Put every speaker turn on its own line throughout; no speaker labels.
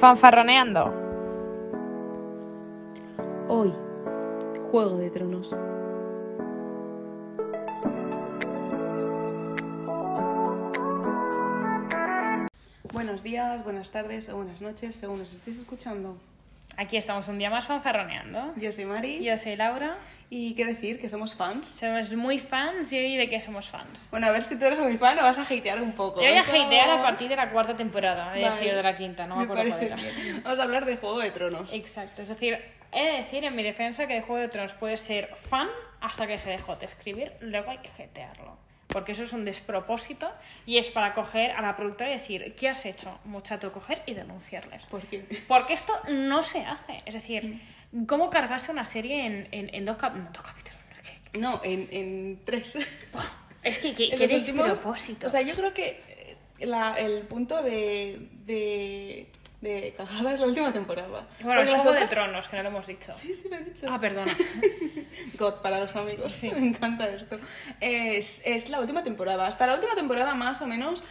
Fanfarroneando.
Hoy, Juego de Tronos. Buenos días, buenas tardes o buenas noches, según nos estéis escuchando.
Aquí estamos un día más fanfarroneando.
Yo soy Mari.
Yo soy Laura.
Y qué decir, que somos fans.
Somos muy fans y hoy de qué somos fans.
Bueno, a ver si tú eres muy fan o vas a hatear un poco.
Yo voy a hatear a partir de la cuarta temporada, es
Vale.
decir, de la quinta, no me,
Me
acuerdo cuál era.
Vamos a hablar de Juego de Tronos.
Exacto, es decir, he de decir en mi defensa que de Juego de Tronos puede ser fan hasta que se dejó de escribir, luego hay que jetearlo. Porque eso es un despropósito y es para coger a la productora y decir, ¿qué has hecho, muchacho? Coger y denunciarles.
¿Por qué?
Porque esto no se hace. Es decir, ¿cómo cargarse una serie en, en, en dos, cap- no, dos capítulos? no, es
en, en tres.
Es que, que, que
últimos-
despropósito.
O sea, yo creo que la- el punto de, de, de cagada es la última temporada.
bueno, es Juego de Tronos, que no lo hemos dicho.
Sí, sí, lo he dicho.
Ah, perdona.
God para los amigos.
Sí.
Me encanta esto. Es, es la última temporada. Hasta la última temporada, más o menos,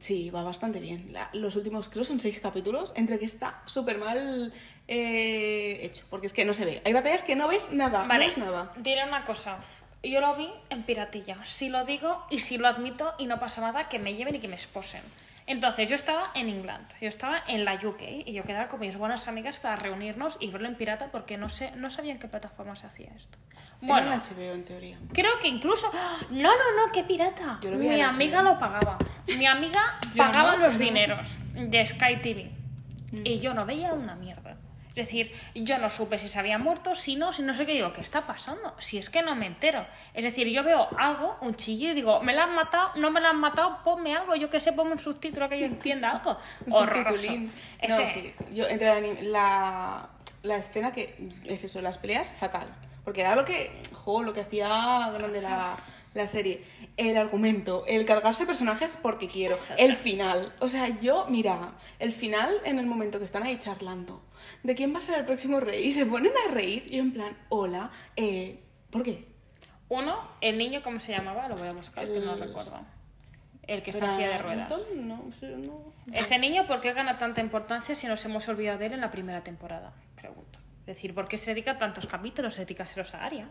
sí, va bastante bien. La- los últimos, creo, son seis capítulos, entre que está súper mal eh, hecho, porque es que no se ve. Hay batallas que no ves nada, no
Vale,
ves nada.
diré una cosa. Yo lo vi en piratilla. Si lo digo y si lo admito y no pasa nada, que me lleven y que me esposen. Entonces, yo estaba en England, yo estaba en la UK y yo quedaba con mis buenas amigas para reunirnos y verlo en pirata porque no sé, no sabía en qué plataforma se hacía esto.
Bueno, en HBO, en teoría.
Creo que incluso. ¡Ah! No, no, no, qué pirata.
Yo lo vi
Mi
en
amiga
HBO.
lo pagaba. Mi amiga pagaba
no.
los dineros de Sky TV.
Mm.
Y yo no veía una mierda. Es decir, yo no supe si se había muerto, si no, si no sé qué digo, ¿qué está pasando? Si es que no me entero. Es decir, yo veo algo, un chillo y digo, ¿me la han matado? ¿No me la han matado? Ponme algo, yo que sé, ponme un subtítulo que yo entienda algo. Horroroso. Es
No,
que-
sí. Yo, entre la, la, la escena que es eso, las peleas, fatal. Porque era lo que, jo, lo que hacía grande la, la serie. El argumento, el cargarse personajes porque quiero. El final. O sea, yo, mira, el final en el momento que están ahí charlando. ¿De quién va a ser el próximo rey? Y se ponen a reír y yo en plan, hola, eh, ¿por qué?
Uno, el niño, ¿cómo se llamaba? Lo voy a buscar, que no
El-
recuerdo. El que está en silla de ruedas.
No, sí, no.
Ese niño, ¿por qué gana tanta importancia si nos hemos olvidado de él en la primera temporada? Pregunto. Es decir, ¿por qué se dedica tantos capítulos? Dedícaselos a Aria.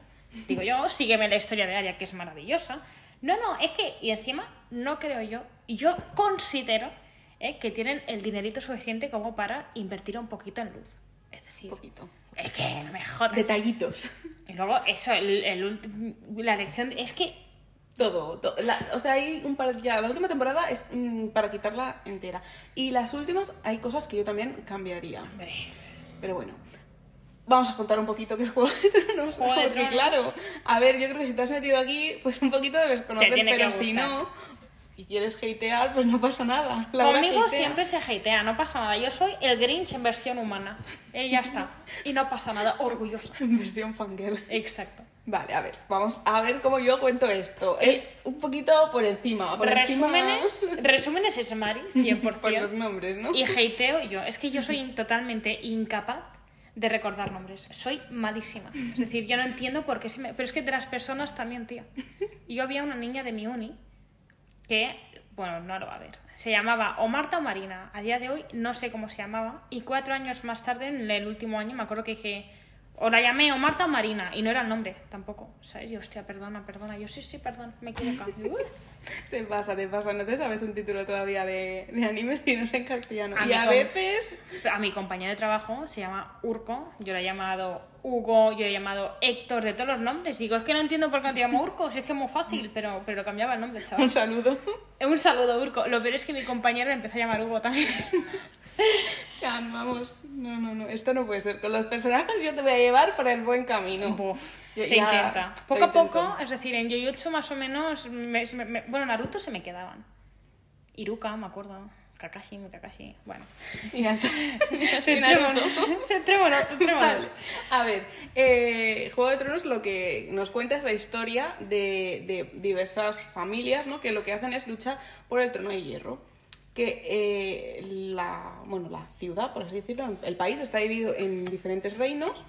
Digo yo, sígueme la historia de Aria, que es maravillosa. No, no, es que, y encima, no creo yo, y yo considero eh, que tienen el dinerito suficiente como para invertir un poquito en luz. Es decir,
Un poquito.
es que no me jodas.
Detallitos.
Y luego, eso, el, el la lección, es que
Todo, to- la- o sea, hay un par, ya, la última temporada es mm, para quitarla entera. Y las últimas hay cosas que yo también cambiaría.
Hombre,
Pero bueno, vamos a contar un poquito qué es Juego de Tronos.
Juego de
porque
Tronos.
claro, a ver, yo creo que si te has metido aquí, pues un poquito debes conocer, pero si no, y quieres hatear, pues no pasa nada. Laura
Conmigo
hatea.
siempre se hatea, no pasa nada. Yo soy el Grinch en versión humana. Y ya está. Y no pasa nada, orgullosa.
En versión fangirl.
Exacto.
Vale, a ver, vamos a ver cómo yo cuento esto. Es un poquito por encima. Por
Resúmenes,
encima...
resúmenes es Mari, 100%.
Por los nombres, ¿no?
Y hateo yo. Es que yo soy totalmente incapaz de recordar nombres. Soy malísima. Es decir, yo no entiendo por qué se me... Pero es que de las personas también, tía. Yo había una niña de mi uni que, bueno, no lo va a ver. Se llamaba o Marta o Marina. A día de hoy no sé cómo se llamaba. Y cuatro años más tarde, en el último año, me acuerdo que dije... O la llamé o Marta o Marina. Y no era el nombre tampoco. ¿Sabes? Yo, hostia, perdona, perdona. Yo, sí, sí, perdón. Me uy,
Te pasa, te pasa. No te sabes un título todavía de, de animes y no sé en castellano.
A
y a veces...
A mi compañero de trabajo se llama Urco, yo le he llamado Hugo, yo le he llamado Héctor, de todos los nombres. Digo, es que no entiendo por qué no te llamo Urco, si es que es muy fácil, pero, pero cambiaba el nombre,
Un
chaval.
saludo.
Un saludo, Urco. Lo peor es que mi compañero le empezó a llamar Hugo también.
Vamos. No, no, no. Esto no puede ser. Con los personajes yo te voy a llevar por el buen camino.
Buf, se intenta. Poco a poco, es decir, en Yoyotsu más o menos, me- me- me- bueno, Naruto se me quedaban. Iruka, me acuerdo. Kakashi, mi Kakashi, bueno.
Y ya está. A ver, eh, Juego de Tronos lo que nos cuenta es la historia de, de diversas familias, ¿no? Que lo que hacen es luchar por el trono de hierro. Que eh, la, bueno, la ciudad, por así decirlo, el país está dividido en diferentes reinos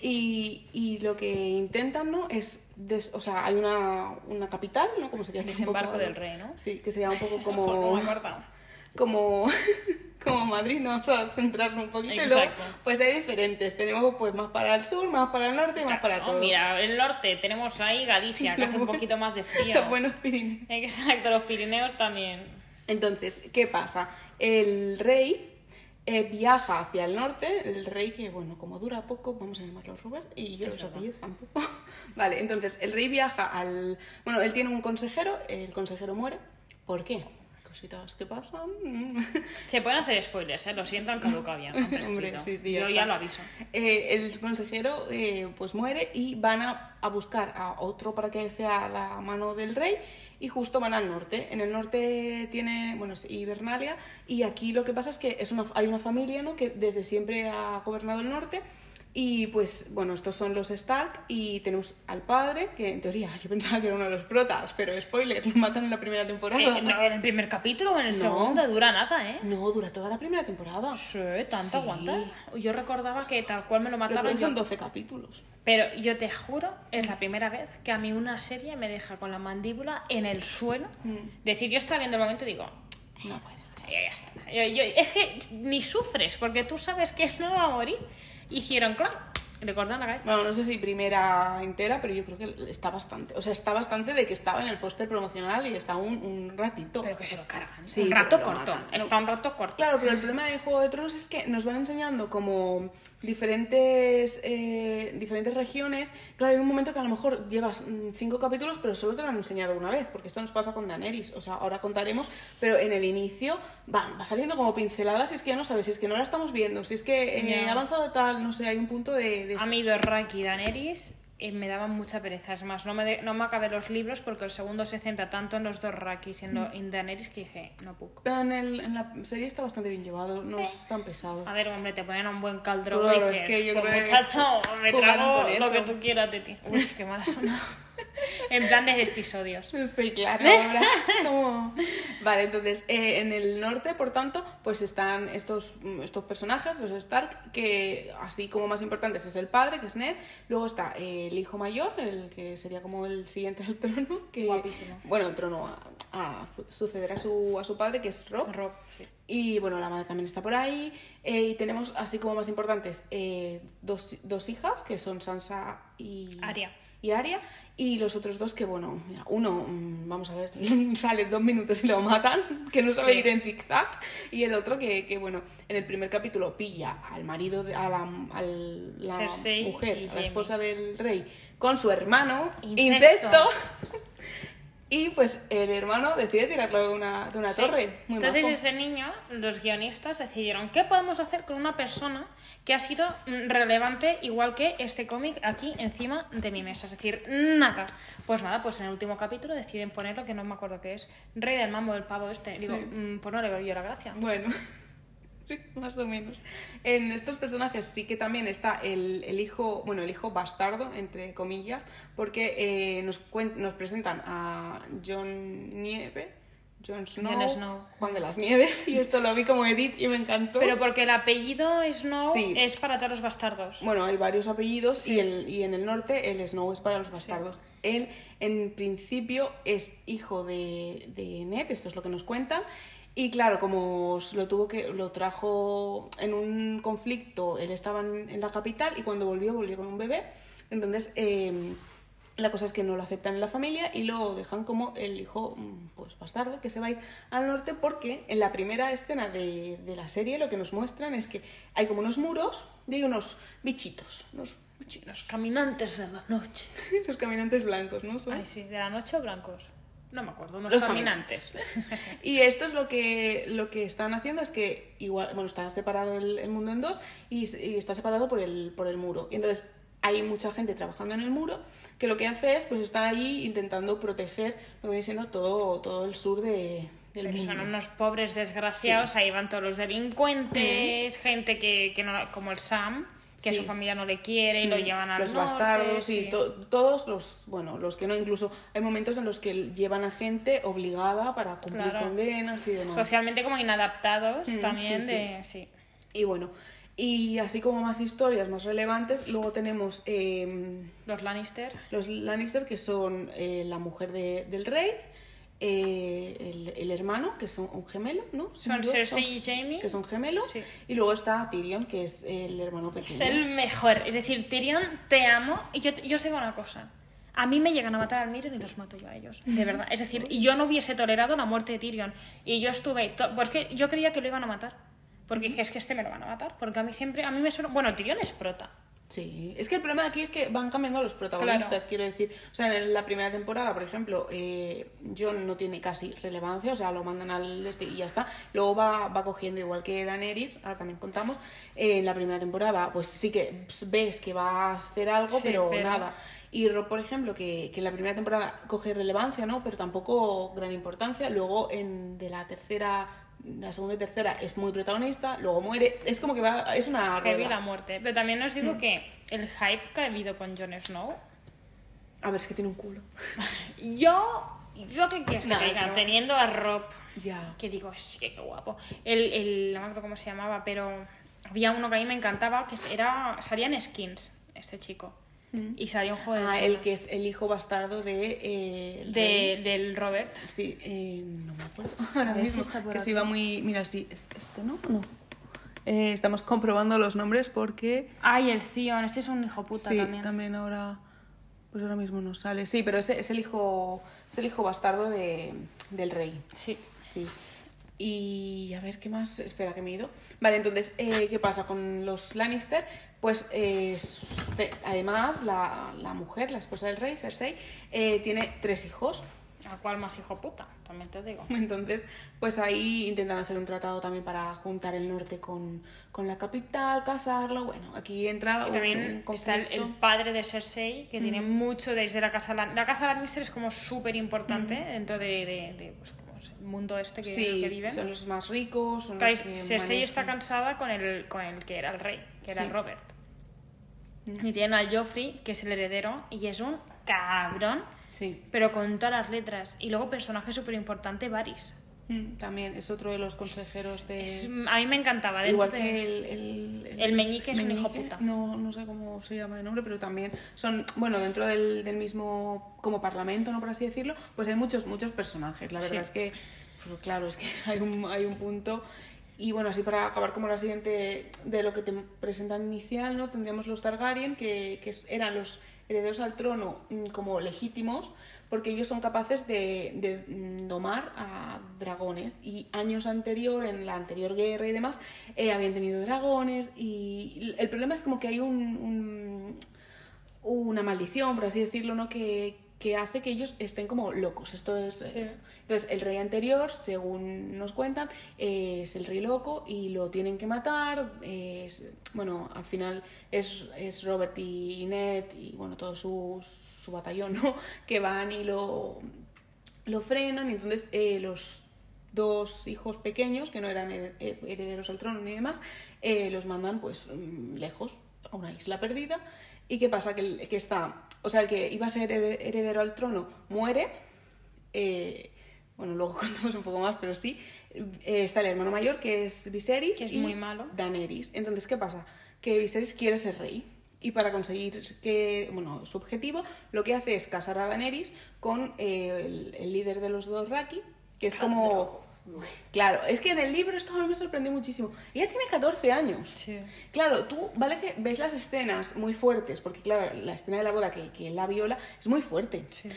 y, y lo que intentan, ¿no? Es, des- o sea, hay una, una capital, ¿no? Como sería aquí un
Desembarco
poco-
del rey, ¿no?
Sí, que sería un poco como como como Madrid, no vamos a centrarnos un poquito. Y luego,
Exacto.
pues hay diferentes. Tenemos pues más para el sur, más para el norte y más para
No,
todo.
mira, el norte tenemos ahí Galicia, que hace un poquito más de frío.
Los buenos Pirineos.
Exacto, los Pirineos también.
Entonces, ¿qué pasa? El rey eh, viaja hacia el norte, el rey que, bueno, como dura poco, vamos a llamarlo Robert, y yo los apellidos tampoco. vale, entonces, el rey viaja al... Bueno, él tiene un consejero, el consejero muere. ¿Por qué? Cositas que pasan.
Se pueden hacer spoilers, ¿eh? Lo siento, han caducado ya. han prescrito.
Hombre, sí, sí, ya
Yo
está.
ya lo aviso.
Eh, el consejero eh, pues muere y van a, a buscar a otro para que sea la mano del rey y justo van al norte. En el norte tiene, bueno, es Hibernalia y aquí lo que pasa es que es una, hay una familia ¿no? que desde siempre ha gobernado el norte y pues bueno, estos son los Stark y tenemos al padre, que en teoría yo pensaba que era uno de los protas, pero spoiler, lo matan en la primera temporada.
Eh, no, en el primer capítulo o en el
No.
segundo dura nada, ¿eh?
No, dura toda la primera temporada.
Sí, tanto
Sí.
aguanta. Yo recordaba que tal cual me lo mataron.
que son
yo-
12 capítulos.
Pero yo te juro, es la primera vez que a mí una serie me deja con la mandíbula en el suelo.
Mm.
Decir, yo estaba viendo el momento y digo,
No puede ser.
ya está. Yo- yo- es que ni sufres, porque tú sabes que no va a morir. Hicieron, claro, le cortan la cabeza.
Bueno, no sé si primera entera, pero yo creo que está bastante. O sea, está bastante de que estaba en el póster promocional y está un, un ratito.
Pero que se lo cargan.
Sí,
un rato corto. Está un rato corto.
Claro, pero el problema de Juego de Tronos es que nos van enseñando como diferentes, eh, diferentes regiones. Claro, hay un momento que a lo mejor llevas mm, cinco capítulos, pero solo te lo han enseñado una vez, porque esto nos pasa con Daenerys. O sea, ahora contaremos, pero en el inicio va, va saliendo como pinceladas, si es que ya no sabes, si es que no la estamos viendo, si es que eh,
Ya.
ha avanzado tal, no sé, hay un punto de... de-
A mí Dorraki y Daenerys eh, me daban mucha pereza. Es más, no me, de- no me acabé los libros porque el segundo se centra tanto en los Dorrakis y en,
Mm.
en Daenerys que dije, no puedo.
Pero en, el- en la serie está bastante bien llevado, no es tan pesado.
A ver, hombre, te ponen a un buen caldro
Claro, es que yo
"Pues,
creo que
muchacho, me
jugaron
trago lo
eso".
que tú quieras de ti. Uy, qué mala suena. en plan de episodios.
Sí, claro, ahora. como- Vale, entonces, eh, en el norte, por tanto, pues están estos, mm, estos personajes, los Stark, que así como más importantes es el padre, que es Ned, luego está eh, el hijo mayor, el que sería como el siguiente al trono, que...
Guapísimo.
Bueno, el trono a, a suceder a su, a su padre, que es Rob.
Rob, sí.
Y bueno, la madre también está por ahí. eh, y tenemos, así como más importantes, eh, dos, dos hijas, que son Sansa y
Arya.
Y Arya. Y los otros dos que, bueno, mira, uno, mm, vamos a ver, sale dos minutos y lo matan, que no sabe
Sí.
ir en zigzag. Y el otro que, que, bueno, en el primer capítulo pilla al marido, de- a la,
Cersei
mujer, a la esposa del rey, con su hermano,
Incesto.
incesto. Y pues el hermano decide tirarlo de una, de una
Sí.
torre. Muy
Entonces
majo.
ese niño, los guionistas decidieron, ¿qué podemos hacer con una persona que ha sido mm, relevante igual que este cómic aquí encima de mi mesa? Es decir, nada. Pues nada, pues en el último capítulo deciden ponerlo, que no me acuerdo qué es, Rey del Mambo del Pavo este. Digo,
Sí.
mm, pues no le veo yo la gracia.
Bueno, sí, más o menos. En estos personajes sí que también está el, el hijo, bueno, el hijo bastardo, entre comillas, porque eh, nos, cuen- nos presentan a John Nieve, Jon Snow,
Jon Snow.
Juan de las Nieves, y esto lo vi como Edith y me encantó.
Pero porque el apellido Snow
Sí.
es para todos los bastardos.
Bueno, hay varios apellidos y, el, y en el norte el Snow es para los bastardos. Él, en principio, es hijo de, de Ned, esto es lo que nos cuentan. Y claro, como lo tuvo que lo trajo en un conflicto, él estaba en, en la capital y cuando volvió, volvió con un bebé. Entonces, eh, la cosa es que no lo aceptan en la familia y lo dejan como el hijo mm, pues bastardo que se va a ir al norte porque en la primera escena de, de la serie lo que nos muestran es que hay como unos muros y hay unos bichitos, unos bichitos,
Los caminantes de la noche.
los caminantes blancos, ¿no? Son-
Ay, sí, de la noche o blancos. No me acuerdo, unos
Los
caminantes.
Y esto es lo que, lo que están haciendo, es que igual, bueno, está separado el, el mundo en dos y, está separado por el, por el muro. Y entonces hay mucha gente trabajando en el muro que lo que hace es pues estar ahí intentando proteger lo que viene siendo todo, todo el sur de, del
Pero son
mundo.
unos pobres desgraciados, ahí van todos los delincuentes, gente que, que no, como el Sam, que
Sí.
su familia no le quiere y lo
Mm,
llevan al
los
norte,
bastardos y to- todos los bueno los que no incluso hay momentos en los que llevan a gente obligada para cumplir
Claro.
condenas y demás
Socialmente como inadaptados
Mm,
también
sí,
de... Sí.
y bueno y así como más historias más relevantes luego tenemos em,
Los Lannister.
Los Lannister, que son eh, la mujer de- del rey, eh, el, el hermano, que es un, gemelo, ¿no?
Son Cersei y Jaime.
Que son gemelos.
Sí.
Y luego está Tyrion, que es el hermano
Es
pequeño.
el mejor. Es decir, Tyrion, te amo. Y yo, yo os digo una cosa. A mí me llegan a matar al Miren y los mato yo a ellos. De verdad. Es decir, yo no hubiese tolerado la muerte de Tyrion. Y yo estuve... Porque yo creía que lo iban a matar. Porque dije, es que este me lo van a matar. Porque a mí siempre... A mí me suena... Bueno, Tyrion es prota.
Sí, es que el problema aquí es que van cambiando los protagonistas,
Claro.
quiero decir. O sea, en la primera temporada, por ejemplo, eh, Jon no tiene casi relevancia, o sea, lo mandan al este y ya está. Luego va, va cogiendo, igual que Daenerys, ahora también contamos, eh, en la primera temporada, pues sí que ves que va a hacer algo,
Sí,
pero,
pero-
nada. Y Rob, por ejemplo, que, que en la primera temporada coge relevancia, ¿no? Pero tampoco gran importancia. Luego, en de la tercera, la segunda y tercera, es muy protagonista, luego muere. Es como que va, es una
Heavy
rueda.
la muerte. Pero también os digo que el hype que ha habido con Jon Snow...
A ver, es que tiene un culo.
Yo... ¿Yo qué quieres que
Nah, no.
Teniendo a Rob
Ya.
que digo, es que qué guapo. El, el, no me acuerdo cómo se llamaba, pero había uno que a mí me encantaba, que era, salía en Skins, este chico. Y salía un juego de...
Ah, el que es el hijo bastardo de... eh,
de, del Robert.
Sí, eh, no me acuerdo ahora
si
mismo. Que se iba muy... Mira, sí, es este, ¿no? No. Eh, estamos comprobando los nombres porque...
Ay, el Zion, este es un hijo puta
sí,
también.
ahora... Pues ahora mismo no sale. Sí, pero ese es el hijo, es el hijo bastardo de, del rey.
Sí.
Sí. Y a ver, ¿qué más? Espera, que me he ido. Vale, entonces, eh, ¿qué pasa con los Lannister? Pues eh, además la, la mujer, la esposa del rey, Cersei, eh, tiene tres hijos.
¿A cuál más hijo puta? También te digo.
Entonces, pues ahí intentan hacer un tratado también para juntar el norte con, con la capital, casarlo. Bueno, aquí entra
Y también
un
está el, padre de Cersei, que tiene mucho desde la casa... Lan- La casa Lannister es como súper importante dentro de, de, de, pues, el mundo este que,
Sí,
que viven.
son los más ricos, son
Claro,
los que
Cersei está cansada con el, con el que era el rey, que era
Sí.
Y tienen al Joffrey, que es el heredero, y es un cabrón,
Sí,
pero con todas las letras. Y luego personaje súper importante, Varys.
Mm, también es otro de los consejeros de...
Es- a mí me encantaba. dentro
Igual
de-
que el, el,
El meñique es un hijo puta.
No, no sé cómo se llama de nombre, pero también son, bueno, dentro del, del mismo, como parlamento, ¿no? Por así decirlo, pues hay muchos, muchos personajes. La verdad
Sí.
es que, pues, claro, es que hay un, hay un punto. Y bueno, así para acabar como la siguiente de lo que te presentan inicial, ¿no? Tendríamos los Targaryen, que, que eran los herederos al trono mm, como legítimos, porque ellos son capaces de, de, mm, domar a dragones. Y años anterior, en la anterior guerra y demás, eh, habían tenido dragones. Y el problema es como que hay un- una maldición, por así decirlo, ¿no? Que, que hace que ellos estén como locos. Esto es.
Sí.
eh, Entonces, el rey anterior, según nos cuentan, eh, es el rey loco y lo tienen que matar. es- bueno, al final es, es Robert y Ned y bueno, todo su, su batallón, ¿no? Que van y lo, lo frenan. Y entonces, eh, los dos hijos pequeños, que no eran her- her- herederos al trono ni demás, eh, los mandan pues mm, lejos, a una isla perdida. ¿Y qué pasa? Que, el, que está, o sea, el que iba a ser herede- heredero al trono muere. eh, bueno, luego contamos un poco más, pero sí. Eh, está el hermano mayor, que es Viserys.
Que es
y
muy malo.
Daenerys. Entonces, ¿qué pasa? Que Viserys quiere ser rey. Y para conseguir que, bueno, su objetivo, lo que hace es casar a Daenerys con eh, el, el líder de los dos Raki, que es como... Claro, es que en el libro esto a mí me sorprendió muchísimo. Ella tiene 14 años.
Sí.
Claro, tú, vale que ves las escenas muy fuertes, porque claro, la escena de la boda que, que la viola es muy fuerte.
Sí.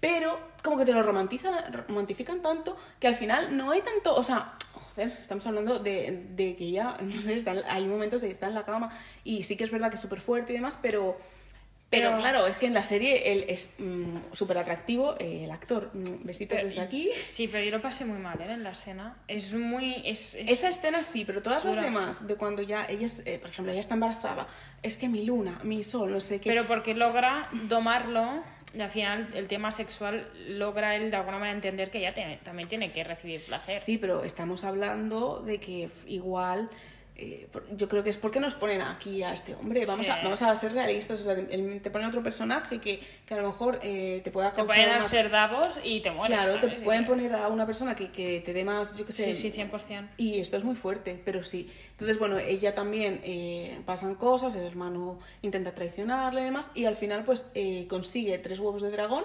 Pero como que te lo romantiza, romantifican tanto que al final no hay tanto, o sea, joder, estamos hablando de, de que ella, no sé, está en- hay momentos de que está en la cama y sí que es verdad que es súper fuerte y demás, pero, pero,
Pero-
claro, es que en la serie él es súper atractivo, eh, el actor, mm, besitos
Pero-
desde aquí.
Sí, pero yo lo pasé muy mal ¿eh? en la escena. Es muy. Es, es-
Esa escena sí, pero todas las
Dura.
demás, de cuando ya ella, es, eh, por ejemplo, ella está embarazada, es que mi luna, mi sol, no sé qué.
Pero porque logra domarlo y al final el tema sexual logra él de alguna manera entender que ella tiene- también tiene que recibir placer.
Sí, pero estamos hablando de que igual. Eh, yo creo que es porque nos ponen aquí a este hombre. Vamos,
Sí.
a, vamos a ser realistas. O sea, el- te ponen otro personaje que, que a lo mejor eh, te pueda
Te
causar.
pueden
más-
hacer Davos y te mueres.
Claro, te pueden poner a una persona que, que te dé más, yo qué sé.
Sí, sí, 100%.
Y esto es muy fuerte, pero sí. Entonces, bueno, ella también eh, pasan cosas, el hermano intenta traicionarle y demás, y al final, pues, eh, consigue tres huevos de dragón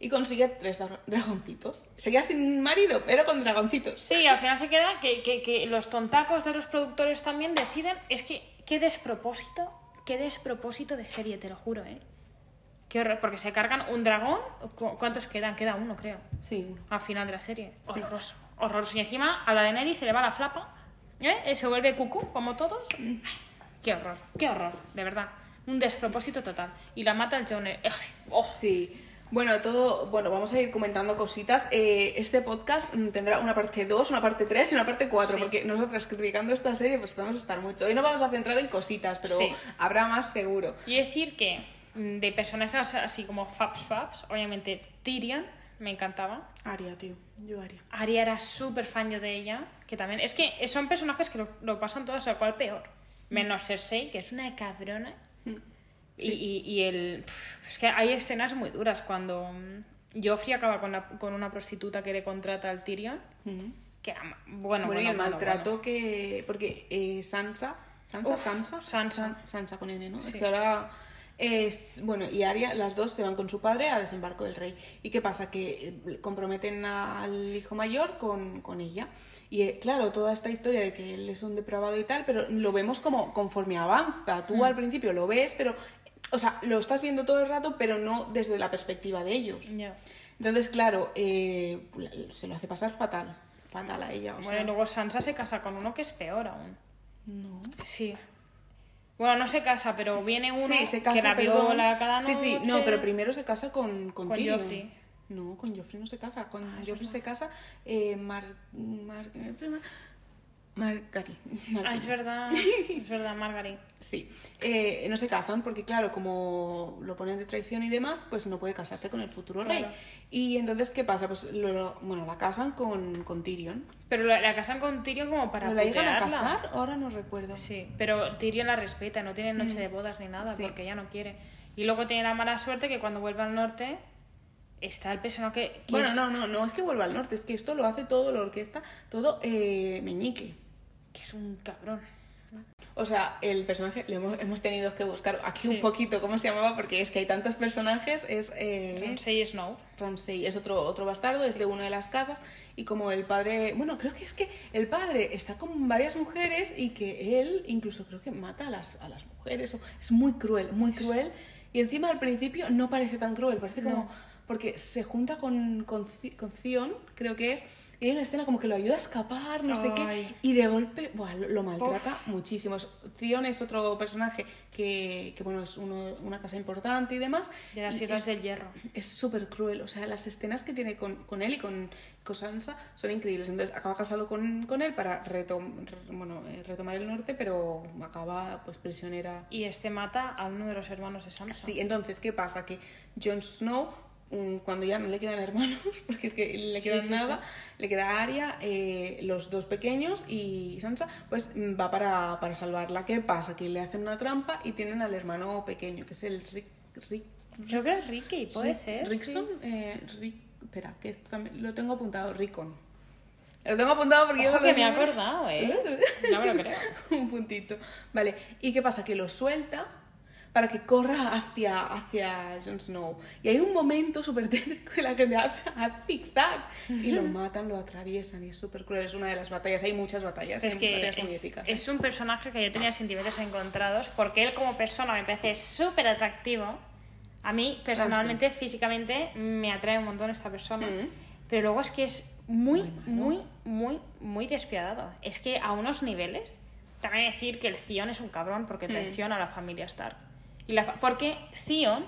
y consigue tres dra- dragoncitos. Se queda sin marido, pero con dragoncitos.
Sí, al final se queda que, que, que los tontacos de los productores también deciden. Es que, qué despropósito, qué despropósito de serie, te lo juro, ¿eh? Qué horror, porque se cargan un dragón. ¿cu- ¿Cuántos quedan? Queda uno, creo.
Sí, uno.
Al final de la serie. Horroroso. Horroroso. Y encima a la de Neri se le va la flapa. ¿eh? Eh, Se vuelve cucú, como todos. Ay, Qué horror, qué horror, de verdad. Un despropósito total. Y la mata el John. ay, oh.
Sí. Bueno, todo, bueno, vamos a ir comentando cositas. Eh, este podcast mm, tendrá una parte 2, una parte 3 y una parte 4,
Sí.
porque nosotras criticando esta serie pues vamos a estar mucho. Hoy no vamos a centrar en cositas, pero
Sí.
habrá más seguro.
Y decir que mm, de personajes así como Fabs Fabs, obviamente Tyrion me encantaba.
Aria, tío. Yo Aria.
Arya era súper fan yo de ella, que también... Es que son personajes que lo, lo pasan todos a cual peor. Menos Cersei, que es una cabrona. Y, y- y el... es que hay escenas muy duras cuando mm, Joffrey acaba con, la- con una prostituta que le contrata al Tyrion. Que era bueno,
Bueno, y el
bueno,
maltrato que. Porque eh, Sansa. ¿Sansa?
Uf,
¿Sansa?
Sansa.
San- Sansa con N, ¿no? Es que ahora. Es, bueno, y Aria, las dos se van con su padre a desembarco del rey. ¿Y qué pasa? Que eh, comprometen al hijo mayor con, con ella. Y eh, claro, toda esta historia de que él es un depravado y tal, pero lo vemos como conforme avanza.
Mm.
Tú al principio lo ves, pero. O sea, lo estás viendo todo el rato, pero no desde la perspectiva de ellos.
Ya.
Entonces, claro, eh, se lo hace pasar fatal. Fatal a ella. O
Bueno,
sea,
y luego Sansa se casa con uno que es peor aún.
no.
Sí. Bueno, no se casa, pero viene uno
Sí, se casa,
que la viola cada
Sí,
noche.
sí, no, pero primero se casa con, con,
Con. Joffrey.
No, con Joffrey no se casa. Con Joffrey se casa eh, Mar... Mar... Margari.
Ah, es verdad, es verdad, Margaret.
Sí, eh, no se casan porque, claro, como lo ponen de traición y demás, pues no puede casarse con el futuro rey.
Claro.
Y entonces, ¿qué pasa? Pues, lo, lo- bueno, la casan con, con Tyrion.
Pero la, la casan con Tyrion como para
¿Pero la llegan a
putearla.
casar? Ahora no recuerdo.
Sí, pero Tyrion la respeta, no tiene noche de bodas ni nada,
Mm. Sí.
porque ella no quiere. Y luego tiene la mala suerte que cuando vuelve al norte está el personaje que, que
Bueno,
es,
no, no, no es que vuelva al norte, es que esto lo hace todo, la orquesta, todo eh, Meñique.
Que es un cabrón.
O sea, el personaje, le hemos, hemos tenido que buscar aquí
Sí.
un poquito cómo se llamaba, porque es que hay tantos personajes. Es eh,
Ramsay Snow.
Ramsay, es otro, otro bastardo, es de una de las casas. Y como el padre, bueno, creo que es que el padre está con varias mujeres y que él incluso creo que mata a las, a las mujeres. o- es muy cruel, muy cruel. Y encima al principio no parece tan cruel, parece como.
No.
Porque se junta con, con, con Zion, creo que es. Y hay una escena como que lo ayuda a escapar, no sé qué. Y de golpe, buah, lo, lo maltrata muchísimo. Es- Theon es otro personaje que, que, bueno, es uno- una casa importante y demás.
De las
y
Islas del Hierro.
es súper cruel. O sea, las escenas que tiene con, con él y con, con Sansa son increíbles. Entonces acaba casado con, con él para retom- re- bueno, eh, retomar el norte, pero acaba pues prisionera.
Y este mata a uno de los hermanos de Sansa.
Sí, entonces, ¿qué pasa? Que Jon Snow, cuando ya no le quedan hermanos, porque es que le
Sí,
quedan
sí,
nada, le queda Arya, eh, los dos pequeños y Sansa, pues mm, va para, para salvarla. ¿Qué pasa? Que le hacen una trampa y tienen al hermano pequeño, que es el Rick... Rick
Creo que es Ricky, puede
Rick-
ser.
Rickson,
sí.
eh, Rick, espera, que también lo tengo apuntado, Rickon. Lo tengo apuntado porque yo
Ojo
no
que me he acordado, ¿eh? No me lo creo.
Un puntito. Vale, ¿y qué pasa? Que lo suelta para que corra hacia, hacia Jon Snow. Y hay un momento súper tétrico en la que le hace a zigzag y lo matan, lo atraviesan y es súper cruel. Es una de las batallas, hay muchas batallas,
Es
hay
que
batallas muy
es,
épicas.
es un personaje que yo tenía sentimientos encontrados porque él como persona me parece súper atractivo. A mí, personalmente, físicamente, me atrae un montón esta persona.
Mm.
Pero luego es que es muy,
Muy
muy, muy, muy despiadado. Es que a unos niveles, también decir que el Theon es un cabrón porque
Mm.
traiciona a la familia Stark. Y la fa- porque Theon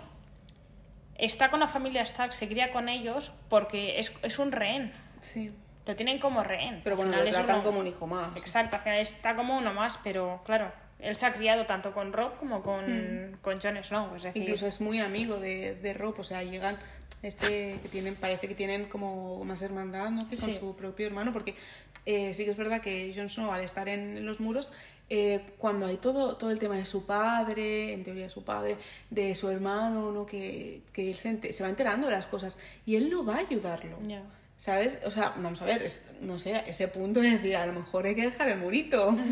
está con la familia Stark, se cría con ellos porque es, es un rehén.
Sí.
Lo tienen como rehén.
Pero
Al
bueno,
final
lo
es
tratan
uno-
como un hijo más.
Exacto, al final está como uno más, pero claro, él se ha criado tanto con Rob como con, con Jon Snow. Es decir,
Hmm. Incluso es muy amigo de, de Rob, o sea, llegan este que tienen, parece que tienen como más hermandad, ¿no? Que con
Sí.
su propio hermano, porque eh, sí que es verdad que Jon Snow al estar en los muros, eh, cuando hay todo, todo el tema de su padre, en teoría de su padre, de su hermano, ¿no? Que, que él se, va enterando de las cosas y él no va a ayudarlo. ¿Sabes? O sea, vamos a ver, es- no sé, ese punto de decir, a lo mejor hay que dejar el murito.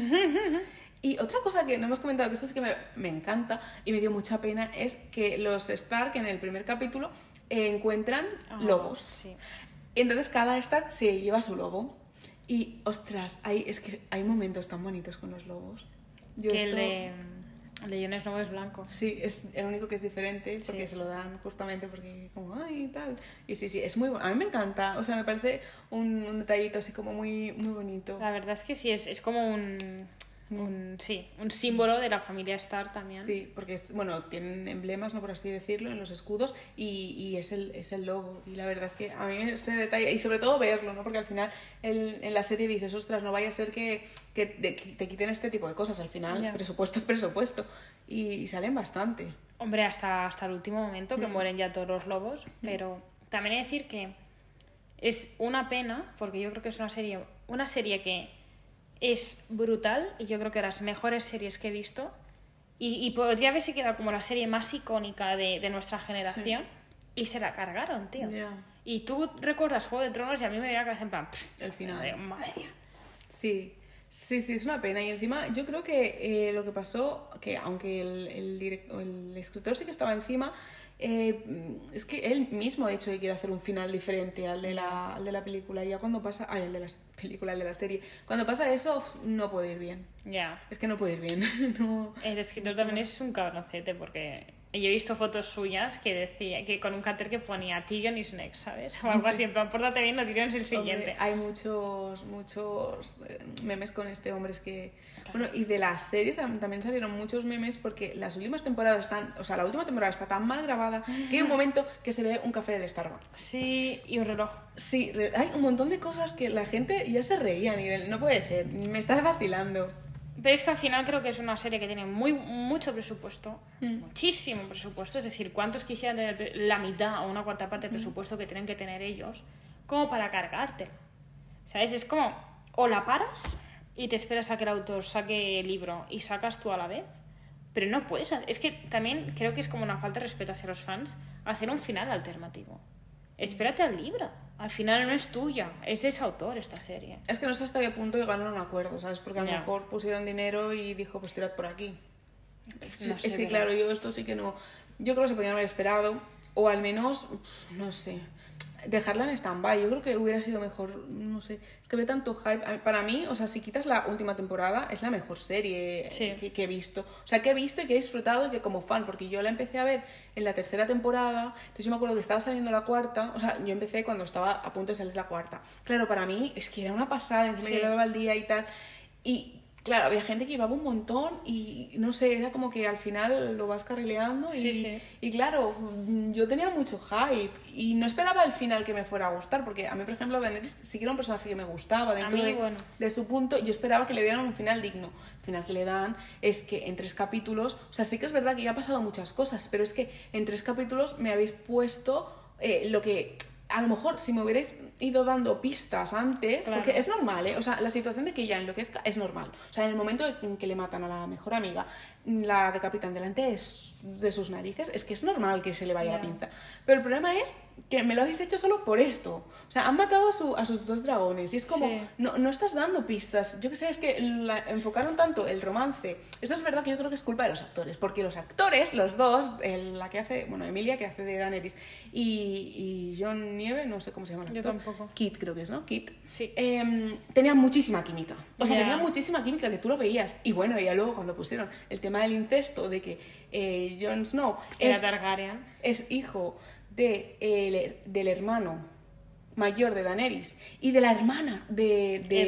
Y otra cosa que no hemos comentado, que esto es que me, me encanta y me dio mucha pena, es que los Stark en el primer capítulo eh, encuentran lobos.
Sí.
Entonces cada Stark se lleva su lobo. Y ostras, hay, es que hay momentos tan bonitos con los lobos. Yo
que el
esto-
de, el de Jon Snow es blanco.
Sí, es el único que es diferente porque
Sí.
se lo dan justamente porque como, ay, tal. Y sí, sí, es muy. A mí me encanta, o sea, me parece un, un detallito así como muy, muy bonito.
La verdad es que sí, es, es como un, un, sí, un símbolo de la familia Stark también.
Sí, porque es, bueno, tienen emblemas, ¿no? Por así decirlo, en los escudos y, y es, el, es el lobo. Y la verdad es que a mí ese detalle, y sobre todo verlo, ¿no? Porque al final el- en la serie dices, ostras, no vaya a ser que, que te, quiten este tipo de cosas. Al final, presupuesto es presupuesto. Y, y salen bastante.
Hombre, hasta, hasta el último momento que mueren ya todos los lobos, pero también hay que decir que es una pena, porque yo creo que es una serie, una serie que es brutal y yo creo que de las mejores series que he visto y, y podría haberse quedado como la serie más icónica de, de nuestra generación y se la cargaron, tío.
Ya.
Y tú recuerdas Juego de Tronos y a mí me viene a la cabeza en plan, pff,
El final.
madre- madre mía.
Sí, sí, sí, es una pena. Y encima yo creo que eh, lo que pasó, que aunque el, el, el escritor sí que estaba encima, eh, es que él mismo ha dicho que quiere hacer un final diferente al de la, al de la película. Y ya cuando pasa, ay, el de la película, el de la serie, cuando pasa eso, no puede ir bien.
Ya.
Es que no puede ir bien. no.
El escritor también es un cabroncete porque yo he visto fotos suyas que decía que con un cartel que ponía Tyrion is next, ¿sabes? O algo así, en plan, pórtate bien, no Tyrion es el siguiente.
Hombre, hay muchos, muchos eh, memes con este hombre. Es que. Bueno, y de las series tam- también salieron muchos memes porque las últimas temporadas están. O sea, la última temporada está tan mal grabada que hay un momento que se ve un café del Starbucks.
Sí, y un reloj.
Sí, hay un montón de cosas que la gente ya se reía a nivel. No puede ser, me estás vacilando.
Pero es que al final creo que es una serie que tiene muy, mucho presupuesto,
Mm.
muchísimo presupuesto. Es decir, ¿cuántos quisieran tener la mitad o una cuarta parte del presupuesto que tienen que tener ellos como para cargarte? ¿Sabes? Es como, o la paras y te esperas a que el autor saque el libro y sacas tú a la vez, pero no puedes. Es que también creo que es como una falta de respeto hacia los fans hacer un final alternativo. Espérate al libro. Al final no es tuya, es de ese autor esta serie.
Es que no sé hasta qué punto llegaron a un acuerdo, ¿sabes? Porque a lo mejor pusieron dinero y dijo, pues tirad por aquí.
Sé,
es que
pero-
claro, yo esto sí que no. Yo creo que se podían haber esperado, o al menos, no sé, dejarla en stand-by. Yo creo que hubiera sido mejor, no sé. Es que ve tanto hype. Para mí, o sea, si quitas la última temporada, es la mejor serie
Sí.
que, que he visto. O sea, que he visto y que he disfrutado y que como fan, porque yo la empecé a ver en la tercera temporada, entonces yo me acuerdo que estaba saliendo la cuarta, o sea, yo empecé cuando estaba a punto de salir la cuarta. Claro, para mí es que era una pasada, encima
Sí.
yo la al día y tal. Y claro, había gente que llevaba un montón y no sé, era como que al final lo vas carrileando y,
Sí, sí.
y claro, yo tenía mucho hype y no esperaba el final que me fuera a gustar, porque a mí, por ejemplo, Daenerys sí que era un personaje que me gustaba dentro
mí,
de,
bueno.
de su punto, yo esperaba que le dieran un final digno. El final que le dan es que en tres capítulos, o sea, sí que es verdad que ya ha pasado muchas cosas, pero es que en tres capítulos me habéis puesto eh, lo que a lo mejor si me hubierais ido dando pistas antes,
Claro.
porque es normal, ¿eh? O sea, la situación de que ella enloquezca es normal. O sea, en el momento en que le matan a la mejor amiga, la decapitan delante de, de sus narices, es que es normal que se le vaya la
Ya.
pinza. Pero el problema es que me lo habéis hecho solo por esto. O sea, han matado a, su- a sus dos dragones y es como,
Sí.
no, no estás dando pistas. Yo que sé, es que la- enfocaron tanto el romance. Esto es verdad que yo creo que es culpa de los actores, porque los actores, los dos, el- la que hace, bueno, Emilia que hace de Daenerys y, y John Nieve, no sé cómo se llama el
Yo
actor.
tampoco.
Kit creo que es, ¿no? Kit.
Sí.
Em, tenían muchísima química. O sea,
Ya.
tenían muchísima química que tú lo veías. Y bueno, ya luego cuando pusieron el tema del incesto, de que eh, Jon Snow
Era
es,
Targaryen.
es hijo de, el her- del hermano mayor de Daenerys y de la hermana de, de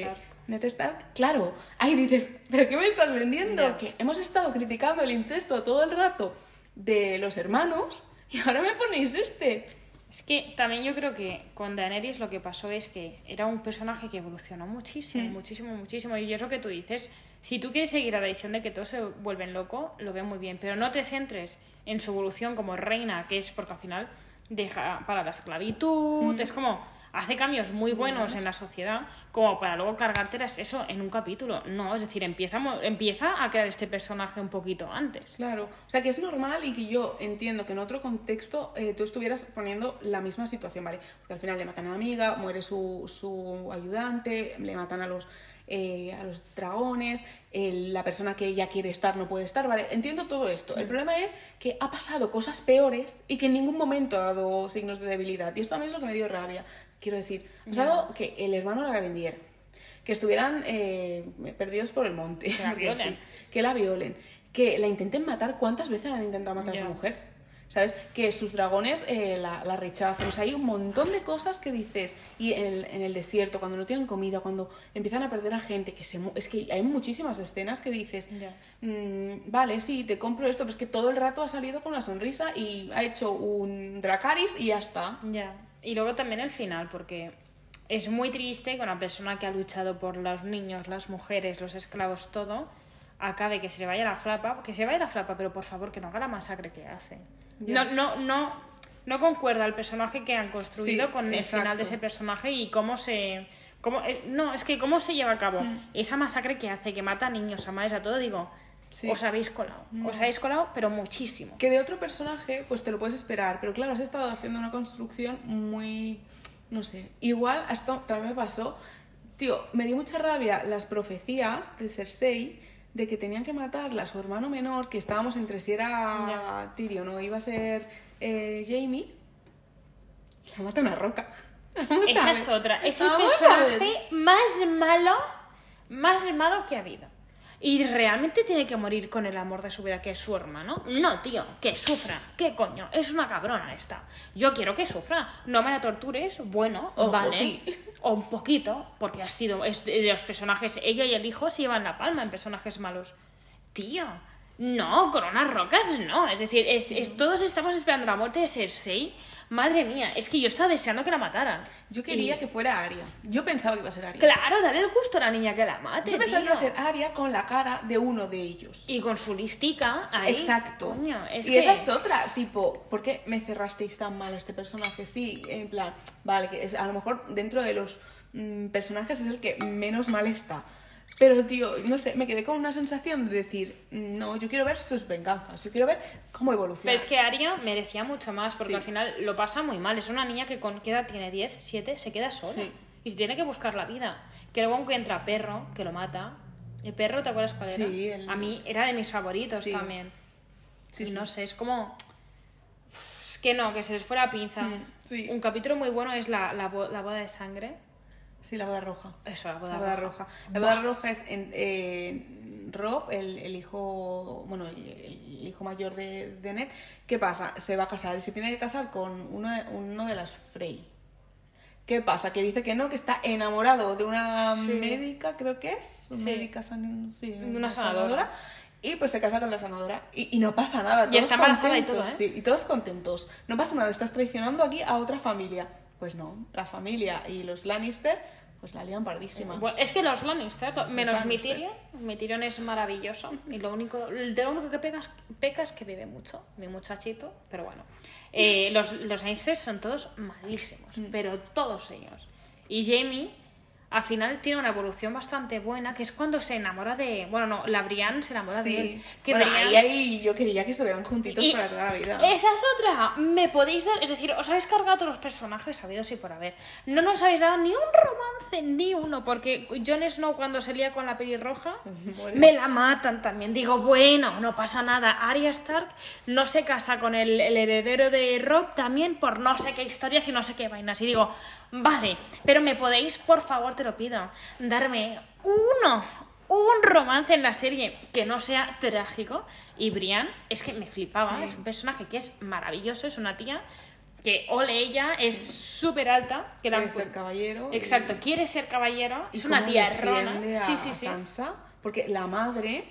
Stark.
Ned Stark, claro, ahí dices, ¿pero qué me estás vendiendo?
Ya.
Que hemos estado criticando el incesto todo el rato de los hermanos y ahora me ponéis este.
Es que también yo creo que con Daenerys lo que pasó es que era un personaje que evolucionó muchísimo,
Mm.
muchísimo, muchísimo. Y es lo que tú dices. Si tú quieres seguir a la visión de que todos se vuelven locos, lo veo muy bien. Pero no te centres en su evolución como reina, que es porque al final deja para la esclavitud. Es como hace cambios muy buenos en la sociedad, como para luego cargártelas eso en un capítulo. No, es decir, empieza, empieza a crear este personaje un poquito antes.
Claro, o sea que es normal y que yo entiendo que en otro contexto eh, tú estuvieras poniendo la misma situación, ¿vale? Porque al final le matan a la amiga, muere su, su ayudante, le matan a los eh, a los dragones, el- la persona que ella quiere estar no puede estar, ¿vale? Entiendo todo esto. El problema es que ha pasado cosas peores y que en ningún momento ha dado signos de debilidad. Y esto a mí es lo que me dio rabia. Quiero decir, ha pasado que el hermano la vendiera, que estuvieran eh, perdidos por el monte,
Que la violen.
sí, que la violen, que la intenten matar. ¿Cuántas veces han intentado matar a esa mujer? ¿Sabes? Que sus dragones eh, la, la rechazan. O sea, hay un montón de cosas que dices. Y en el, en el desierto, cuando no tienen comida, cuando empiezan a perder a gente, que se es que hay muchísimas escenas que dices,
Ya.
"Mm, vale, sí, te compro esto, pero es que todo el rato ha salido con la sonrisa y ha hecho un Dracaris y ya está.
Ya. Y luego también el final, porque es muy triste que una persona que ha luchado por los niños, las mujeres, los esclavos, todo, acabe que se le vaya la flapa, que se le vaya la flapa, pero por favor que no haga la masacre que hace. No, no, no, no concuerda el personaje que han construido
Sí,
con el final de ese personaje y cómo se... Cómo, eh, no, es que cómo se lleva a cabo
Mm.
esa masacre que hace, que mata a niños, a madres, a todo, digo,
Sí.
os habéis colado. Os habéis colado, pero muchísimo.
Que de otro personaje, pues te lo puedes esperar, pero claro, has estado haciendo una construcción muy. No sé. Igual, esto también me pasó. Tío, me dio mucha rabia las profecías de Cersei de que tenían que matarla a su hermano menor, que estábamos entre si era Tyrion o iba a ser eh, Jamie. La mata una roca. Vamos a
Esa es otra. Es el
Vamos a
personaje más malo, más malo que ha habido. Y realmente tiene que morir con el amor de su vida, que es su hermano. No, tío, que sufra. ¿Qué coño? Es una cabrona esta. Yo quiero que sufra. No me la tortures, bueno,
O- o
vale.
sí.
O un poquito, porque ha sido. Es de de los personajes. Ella y el hijo se llevan la palma en personajes malos. Tío, no, con unas rocas no. Es decir, es, es- todos estamos esperando la muerte de Cersei. Madre mía, es que yo estaba deseando que la mataran.
Yo quería
Y-
que fuera Arya. Yo pensaba que iba a ser Arya.
Claro, dale el gusto a la niña que la mate.
Yo pensaba que iba a ser Arya con la cara de uno de ellos.
Y con su listica. Ahí,
Exacto.
coño, es
y
que-
esa es otra, tipo, ¿por qué me cerrasteis tan mal a este personaje? Sí, en plan, vale, que es, a lo mejor dentro de los mm, personajes es el que menos mal está. Pero, tío, no sé, me quedé con una sensación de decir, no, yo quiero ver sus venganzas, yo quiero ver cómo evoluciona.
Pero es que Aria merecía mucho más, porque
Sí.
al final lo pasa muy mal. Es una niña que con qué edad tiene 10, 7, se queda sola.
Sí.
Y se tiene que buscar la vida. Que luego encuentra a Perro, que lo mata. El perro, ¿te acuerdas cuál era?
Sí, el-
A mí era de mis favoritos
Sí.
también.
Sí,
y no sé, es como... Es que no, que se les fuera pinza.
Mm, sí.
Un capítulo muy bueno es la, la, la boda de sangre.
Sí, la boda roja.
Eso, la boda,
La boda
roja.
roja. La boda roja es en, eh, Rob, el, el hijo, bueno, el, el hijo mayor de, de Ned. ¿Qué pasa? Se va a casar y se tiene que casar con uno de, uno de las Frey. ¿Qué pasa? Que dice que no, que está enamorado de una
Sí.
médica, creo que es.
Sí.
Médica, san- sí,
Una sanadora.
Y pues se casa con la sanadora. Y, y no pasa nada.
Y
Todos
está embarazada y
contentos,
todo, ¿eh?
sí, y todos contentos. No pasa nada, estás traicionando aquí a otra familia. Pues no, la familia y los Lannister, pues la lían pardísima.
Bueno, es que los Lannister, menos
Lannister.
mi Tyrion, mi Tyrion es maravilloso. Y lo único, de lo único que pegas, peca es que bebe mucho, mi muchachito. Pero bueno, Eh, los, los Lannister son todos malísimos,
Mm.
pero todos ellos. Y Jamie, al final, tiene una evolución bastante buena, que es cuando se enamora de. Bueno, no, la Brienne se enamora de él. Que
bueno,
Brienne-
ahí, ahí yo quería que estuvieran juntitos
y
para toda la vida.
Esa es otra. Me podéis dar. Es decir, os habéis cargado todos los personajes sabidos y por haber. No nos habéis dado ni un romance, ni uno. Porque Jon Snow, cuando se lía con la pelirroja, me la matan también. Digo, bueno, no pasa nada. Arya Stark no se casa con el, el heredero de Rob también por no sé qué historias y no sé qué vainas. Y digo, vale, pero me podéis, por favor, te lo pido, darme uno un romance en la serie que no sea trágico. Y Brian es que me flipaba.
Sí.
Es un personaje que es maravilloso. Es una tía que, ole, ella es súper alta. Que la
Quiere ser caballero. y-
Exacto, quiere ser caballero.
y
Es una tía
a
Sí, sí, sí.
Sansa, porque la madre.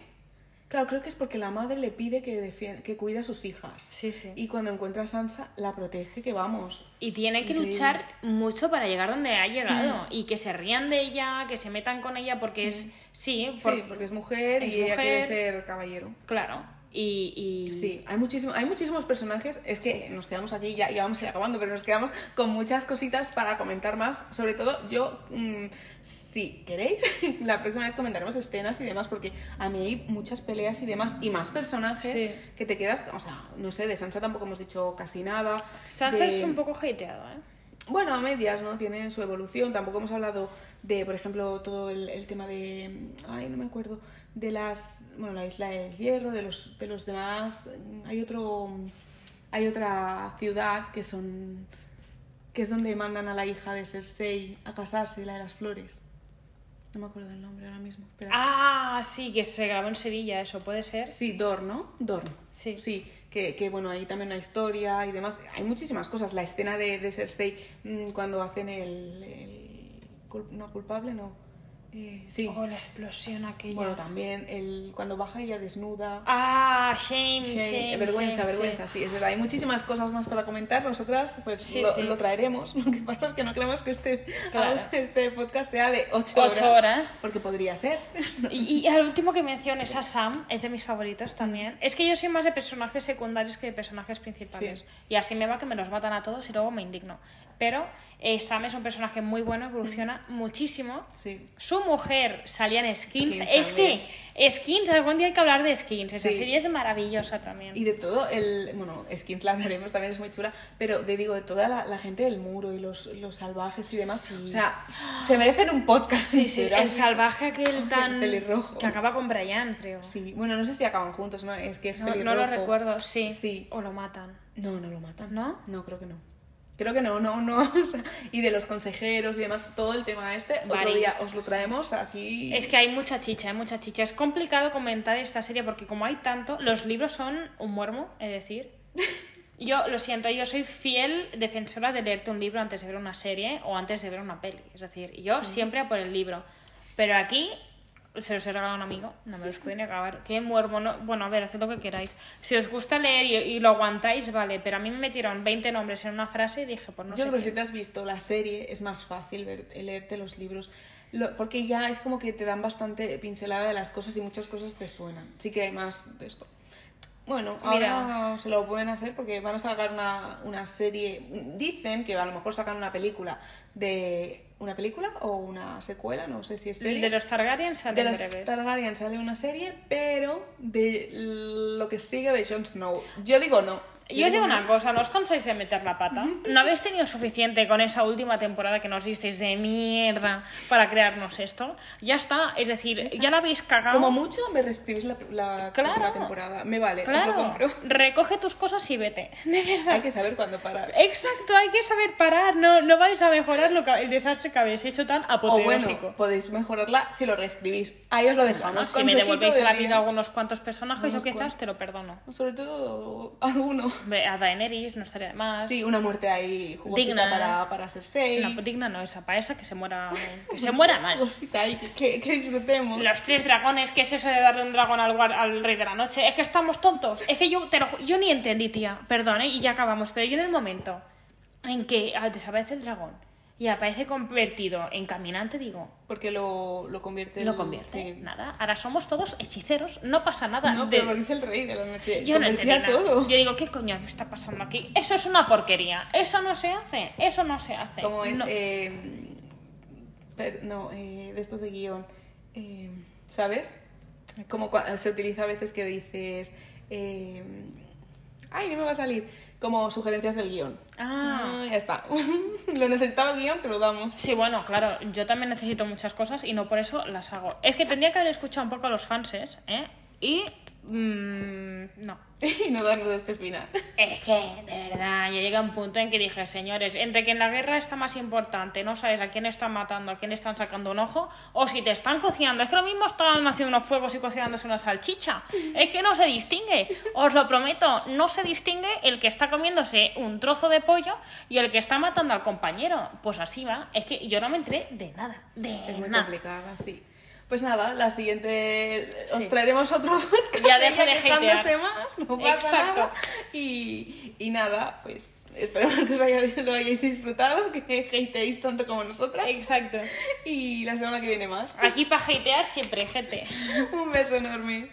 Claro, creo que es porque la madre le pide que, defie- que cuide a sus hijas.
Sí, sí.
Y cuando encuentra a Sansa, la protege, que vamos.
Y tiene que
Increíble.
luchar mucho para llegar donde ha llegado. Y que se rían de ella, que se metan con ella porque es. Sí, por-
Sí, porque es mujer
es
y ella quiere ser caballero.
claro. Y. y...
Sí, hay, muchísimo, hay muchísimos personajes. Es que nos quedamos aquí, ya, ya vamos a ir acabando, pero nos quedamos con muchas cositas para comentar más. Sobre todo, yo, mm, si queréis, la próxima vez comentaremos escenas y demás, porque a mí hay muchas peleas y demás, y más personajes
Sí.
que te quedas. O sea, no sé, de Sansa tampoco hemos dicho casi nada.
Sansa
de-
es un poco hateada, ¿eh?
bueno, a medias, ¿no? Tiene su evolución. Tampoco hemos hablado de, por ejemplo, todo el, el tema de. Ay, no me acuerdo. De las. Bueno, la isla del hierro, de los, de los demás. Hay otro. Hay otra ciudad que son. que es donde mandan a la hija de Cersei a casarse, la de las flores. No me acuerdo del nombre ahora mismo. espera.
Ah, sí, que se grabó en Sevilla, eso puede ser.
Sí, Dorn, ¿no? Dorn.
Sí.
Sí, que, que, bueno, hay también una historia y demás. Hay muchísimas cosas. La escena de, de Cersei mm, cuando hacen el... el no, culpable, no. Eh, sí.
Oh, la explosión aquella.
Bueno, también el, cuando baja ella desnuda.
Ah, shame,
Shame,
shame.
vergüenza,
shame,
vergüenza, sí. es verdad. Hay muchísimas cosas más para comentar. Nosotras, pues
Sí,
lo,
sí.
lo traeremos. Lo que pasa es que no queremos que este,
Claro.
este podcast sea de 8
Ocho
horas.
horas.
Porque podría ser.
Y, y al último que menciones a Sam es de mis favoritos también. Es que yo soy más de personajes secundarios que de personajes principales.
Sí.
Y así me va que me los matan a todos y luego me indigno. Pero eh, Sam es un personaje muy bueno, evoluciona muchísimo.
Sí.
Su mujer salía en Skins.
Skins
es
también.
que Skins, algún día hay que hablar de Skins. Esa
Sí.
serie es maravillosa también.
Y de todo, el, bueno, Skins la hablaremos, también es muy chula, pero de, digo, de toda la, la gente del muro y los, los salvajes y demás,
Sí.
o sea, se merecen un podcast.
Sí, sí, el salvaje aquel tan...
pelirrojo.
Que acaba con Brian, creo.
Sí, bueno, no sé si acaban juntos, ¿no? Es que es
No, no
pelirrojo.
lo recuerdo, sí.
Sí.
O lo matan.
No, no lo matan.
¿No?
No, creo que no. Creo que no, no, no. o sea, y de los consejeros y demás, todo el tema este, otro
Varios,
día os lo traemos aquí.
Es que hay mucha chicha, hay mucha chicha. Es complicado comentar esta serie porque como hay tanto, los libros son un muermo, es decir. Yo lo siento, yo soy fiel defensora de leerte un libro antes de ver una serie o antes de ver una peli. Es decir, yo siempre a por el libro. Pero aquí se los he regalado a un amigo, no me los pueden acabar. Qué muermo, no... Bueno, a ver, haced lo que queráis. Si os gusta leer y, y lo aguantáis, vale, pero a mí me metieron 20 nombres en una frase y dije, pues no
Yo
sé
creo que si te has visto la serie es más fácil ver, leerte los libros. Lo- porque ya es como que te dan bastante pincelada de las cosas y muchas cosas te suenan. Sí que hay más de esto. Bueno,
Mira.
ahora se lo pueden hacer porque van a sacar una, una serie. Dicen que a lo mejor sacan una película de. ¿Una película o una secuela? No sé si es serie.
De los Targaryen
De
salen
los
breves.
Targaryen sale una serie, pero de lo que sigue de Jon Snow. Yo digo no.
Yo os digo una cosa, ¿no os cansáis de meter la pata? ¿No habéis tenido suficiente con esa última temporada que nos disteis de mierda para crearnos esto? Ya está, es decir, ya, la habéis cagado.
Como mucho me reescribís la, la
Claro.
última temporada. Me vale, os lo
Claro,
compro.
recoge tus cosas y vete. De verdad.
Hay que saber cuándo parar.
Exacto, hay que saber parar, no, no vais a mejorar lo que, el desastre que habéis hecho tan
O bueno,
apoteósico.
podéis mejorarla si lo reescribís. Ahí os lo dejamos.
Bueno, si me devolvéis a la vida algunos cuantos personajes o quizás te lo perdono.
Sobre todo alguno.
A Daenerys no estaría de más.
Sí, una muerte ahí jugosita
Digna.
para, para Cersei.
La digna no esa, para esa que se muera, que se muera mal.
Jugosita ahí, que, que, disfrutemos.
Los tres dragones, ¿qué es eso de darle un dragón al, al rey de la noche? Es que estamos tontos. Es que yo, te lo yo ni entendí, tía. Perdón, ¿eh? y ya acabamos. Pero yo en el momento en que ah, desaparece el dragón y aparece convertido en caminante, digo,
Porque lo, lo convierte.
lo
el-
convierte.
sí.
Nada. Ahora somos todos hechiceros. No pasa nada.
No,
de-
pero porque es el rey de la noche.
Yo no entendí nada.
todo.
Yo digo, ¿qué coño está pasando aquí? Eso es una porquería. Eso no se hace. Eso no se hace.
Como es.
No.
eh, per- no, eh, de estos de guion. eh, ¿Sabes? Como se utiliza a veces que dices. eh, ay, no me va a salir. Como sugerencias del guion.
Ah.
ya está. lo necesitaba el guion, te lo damos.
Sí, bueno, claro, yo también necesito muchas cosas y no por eso las hago. Es que tendría que haber escuchado un poco a los fanses, ¿eh? Y... mm, no.
y no darnos este final.
Es que, de verdad, ya llega un punto en que dije, señores, entre que en la guerra está más importante, no sabes a quién están matando, a quién están sacando un ojo, o si te están cocinando. Es que lo mismo están haciendo unos fuegos y cocinándose una salchicha. Es que no se distingue. Os lo prometo, no se distingue el que está comiéndose un trozo de pollo y el que está matando al compañero. Pues así va. Es que yo no me enteré de nada. De
Es muy
nada.
complicada, sí. Pues nada, la siguiente os
Sí.
traeremos otro podcast.
Ya deja de
quejándose más, no pasa
Exacto.
nada. Y, y nada, pues esperemos que os haya- lo hayáis disfrutado, que hateéis tanto como nosotras.
Exacto.
Y la semana que viene más.
Aquí para hatear siempre, gente.
Un beso enorme.